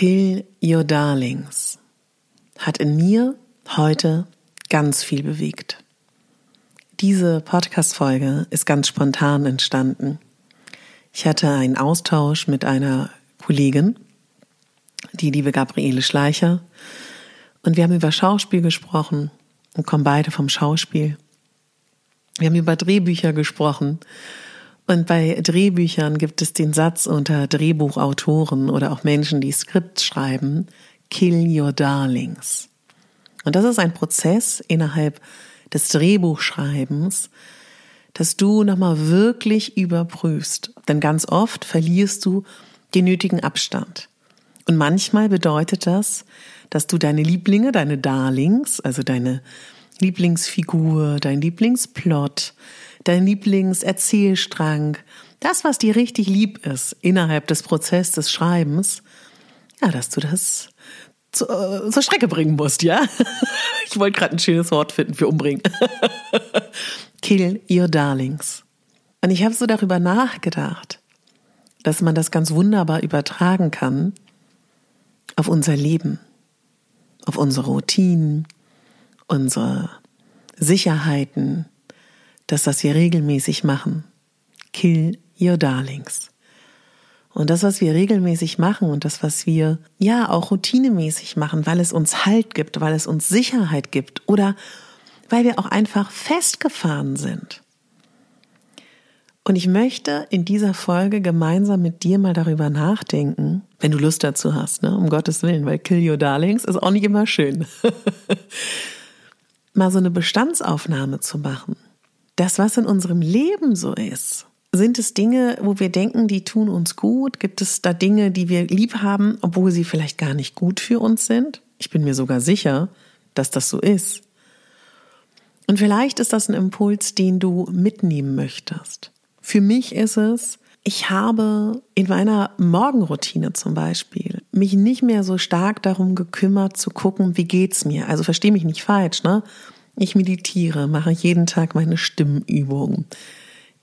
Kill Your Darlings hat in mir heute ganz viel bewegt. Diese Podcast-Folge ist ganz spontan entstanden. Ich hatte einen Austausch mit einer Kollegin, die liebe Gabriele Schleicher, und wir haben über Schauspiel gesprochen und kommen beide vom Schauspiel. Wir haben über Drehbücher gesprochen und bei Drehbüchern gibt es den Satz unter Drehbuchautoren oder auch Menschen, die Skripts schreiben, kill your darlings. Und das ist ein Prozess innerhalb des Drehbuchschreibens, dass du nochmal wirklich überprüfst. Denn ganz oft verlierst du den nötigen Abstand. Und manchmal bedeutet das, dass du deine Lieblinge, deine Darlings, also deine Lieblingsfigur, dein Lieblingsplot, dein Lieblingserzählstrang, das, was dir richtig lieb ist innerhalb des Prozesses des Schreibens, ja, dass du das zu, äh, zur Strecke bringen musst, ja? Ich wollte gerade ein schönes Wort finden für umbringen. Kill your darlings. Und ich habe so darüber nachgedacht, dass man das ganz wunderbar übertragen kann auf unser Leben, auf unsere Routinen, unsere Sicherheiten, das, was wir regelmäßig machen. Kill your darlings. Und das, was wir regelmäßig machen und das, was wir ja auch routinemäßig machen, weil es uns Halt gibt, weil es uns Sicherheit gibt oder weil wir auch einfach festgefahren sind. Und ich möchte in dieser Folge gemeinsam mit dir mal darüber nachdenken, wenn du Lust dazu hast, ne? um Gottes Willen, weil Kill Your Darlings ist auch nicht immer schön. mal so eine Bestandsaufnahme zu machen das, was in unserem Leben so ist. Sind es Dinge, wo wir denken, die tun uns gut? Gibt es da Dinge, die wir lieb haben, obwohl sie vielleicht gar nicht gut für uns sind? Ich bin mir sogar sicher, dass das so ist. Und vielleicht ist das ein Impuls, den du mitnehmen möchtest. Für mich ist es, ich habe in meiner Morgenroutine zum Beispiel mich nicht mehr so stark darum gekümmert zu gucken, wie geht's mir. Also verstehe mich nicht falsch, ne? Ich meditiere, mache jeden Tag meine Stimmübung.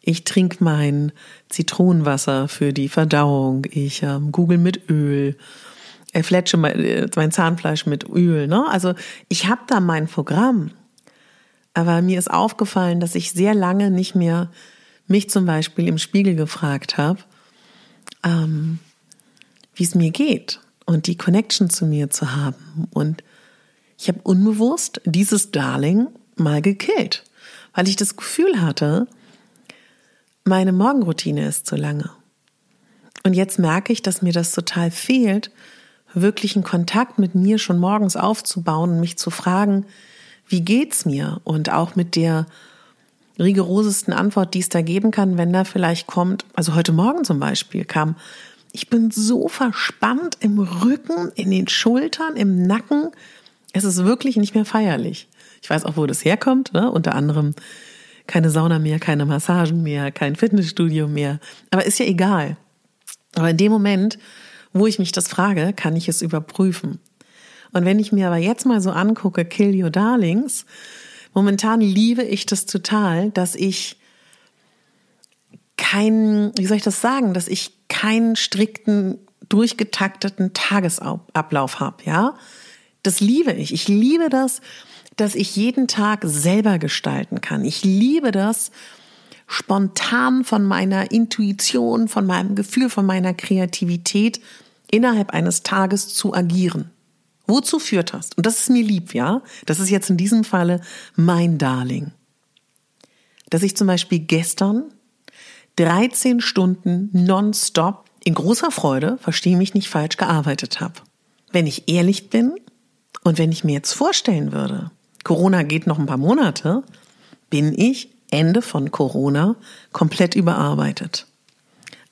Ich trinke mein Zitronenwasser für die Verdauung. Ich ähm, google mit Öl. Ich fletsche mein, äh, mein Zahnfleisch mit Öl. Ne? Also ich habe da mein Programm. Aber mir ist aufgefallen, dass ich sehr lange nicht mehr mich zum Beispiel im Spiegel gefragt habe, ähm, wie es mir geht und die Connection zu mir zu haben und ich habe unbewusst dieses Darling mal gekillt, weil ich das Gefühl hatte, meine Morgenroutine ist zu lange. Und jetzt merke ich, dass mir das total fehlt, wirklich einen Kontakt mit mir schon morgens aufzubauen und mich zu fragen, wie geht's mir? Und auch mit der rigorosesten Antwort, die es da geben kann, wenn da vielleicht kommt, also heute Morgen zum Beispiel kam, ich bin so verspannt im Rücken, in den Schultern, im Nacken, es ist wirklich nicht mehr feierlich. Ich weiß auch, wo das herkommt, ne? unter anderem keine Sauna mehr, keine Massagen mehr, kein Fitnessstudio mehr. Aber ist ja egal. Aber in dem Moment, wo ich mich das frage, kann ich es überprüfen. Und wenn ich mir aber jetzt mal so angucke, Kill Your Darlings, momentan liebe ich das total, dass ich keinen, wie soll ich das sagen, dass ich keinen strikten, durchgetakteten Tagesablauf habe, ja. Das liebe ich. Ich liebe das, dass ich jeden Tag selber gestalten kann. Ich liebe das, spontan von meiner Intuition, von meinem Gefühl, von meiner Kreativität innerhalb eines Tages zu agieren. Wozu führt das? Und das ist mir lieb, ja? Das ist jetzt in diesem Falle mein Darling. Dass ich zum Beispiel gestern 13 Stunden nonstop in großer Freude, verstehe mich nicht falsch, gearbeitet habe. Wenn ich ehrlich bin und wenn ich mir jetzt vorstellen würde, Corona geht noch ein paar Monate, bin ich Ende von Corona komplett überarbeitet.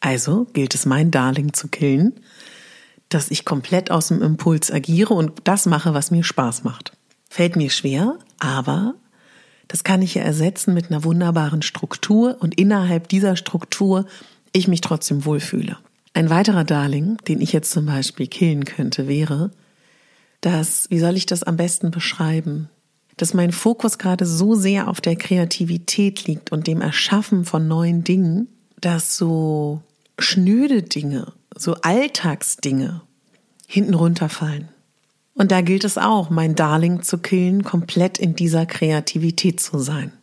Also gilt es, mein Darling zu killen, dass ich komplett aus dem Impuls agiere und das mache, was mir Spaß macht. Fällt mir schwer, aber das kann ich ja ersetzen mit einer wunderbaren Struktur und innerhalb dieser Struktur ich mich trotzdem wohlfühle. Ein weiterer Darling, den ich jetzt zum Beispiel killen könnte, wäre, dass, wie soll ich das am besten beschreiben? Dass mein Fokus gerade so sehr auf der Kreativität liegt und dem Erschaffen von neuen Dingen, dass so schnöde Dinge, so Alltagsdinge hinten runterfallen. Und da gilt es auch, mein Darling zu killen, komplett in dieser Kreativität zu sein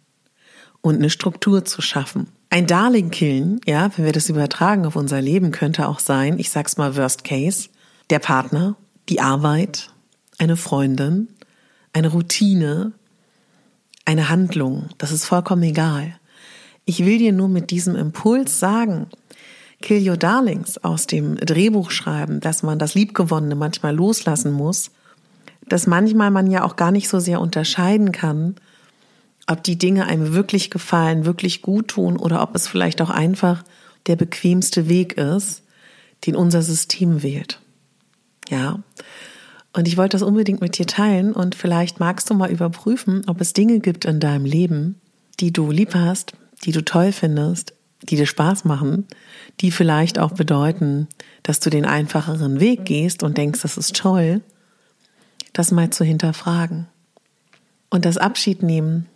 und eine Struktur zu schaffen. Ein Darling killen, ja, wenn wir das übertragen auf unser Leben, könnte auch sein, ich sag's mal Worst Case, der Partner, die Arbeit, eine Freundin, eine Routine, eine Handlung. Das ist vollkommen egal. Ich will dir nur mit diesem Impuls sagen, Kill Your Darlings aus dem Drehbuch schreiben, dass man das Liebgewonnene manchmal loslassen muss, dass manchmal man ja auch gar nicht so sehr unterscheiden kann, ob die Dinge einem wirklich gefallen, wirklich gut tun oder ob es vielleicht auch einfach der bequemste Weg ist, den unser System wählt. Ja. Und ich wollte das unbedingt mit dir teilen und vielleicht magst du mal überprüfen, ob es Dinge gibt in deinem Leben, die du lieb hast, die du toll findest, die dir Spaß machen, die vielleicht auch bedeuten, dass du den einfacheren Weg gehst und denkst, das ist toll, das mal zu hinterfragen. Und das Abschied nehmen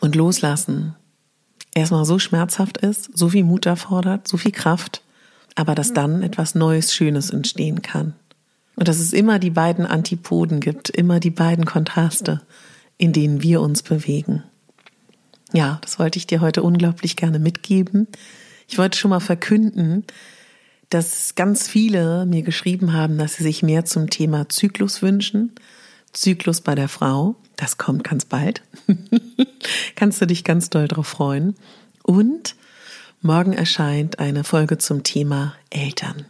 und loslassen erstmal so schmerzhaft ist, so viel Mut erfordert, so viel Kraft, aber dass dann etwas Neues, Schönes entstehen kann. Und dass es immer die beiden Antipoden gibt, immer die beiden Kontraste, in denen wir uns bewegen. Ja, das wollte ich dir heute unglaublich gerne mitgeben. Ich wollte schon mal verkünden, dass ganz viele mir geschrieben haben, dass sie sich mehr zum Thema Zyklus wünschen. Zyklus bei der Frau, das kommt ganz bald. Kannst du dich ganz doll drauf freuen. Und morgen erscheint eine Folge zum Thema Eltern.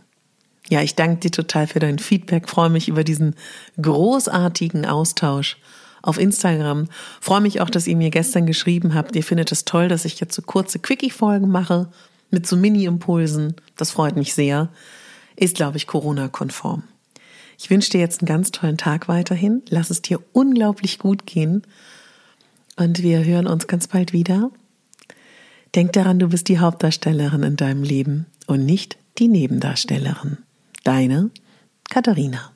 Ja, ich danke dir total für dein Feedback, freue mich über diesen großartigen Austausch auf Instagram. Freue mich auch, dass ihr mir gestern geschrieben habt. Ihr findet es toll, dass ich jetzt so kurze Quickie-Folgen mache mit so Mini-Impulsen. Das freut mich sehr. Ist, glaube ich, Corona-konform. Ich wünsche dir jetzt einen ganz tollen Tag weiterhin. Lass es dir unglaublich gut gehen. Und wir hören uns ganz bald wieder. Denk daran, du bist die Hauptdarstellerin in deinem Leben und nicht die Nebendarstellerin. Deine Katharina.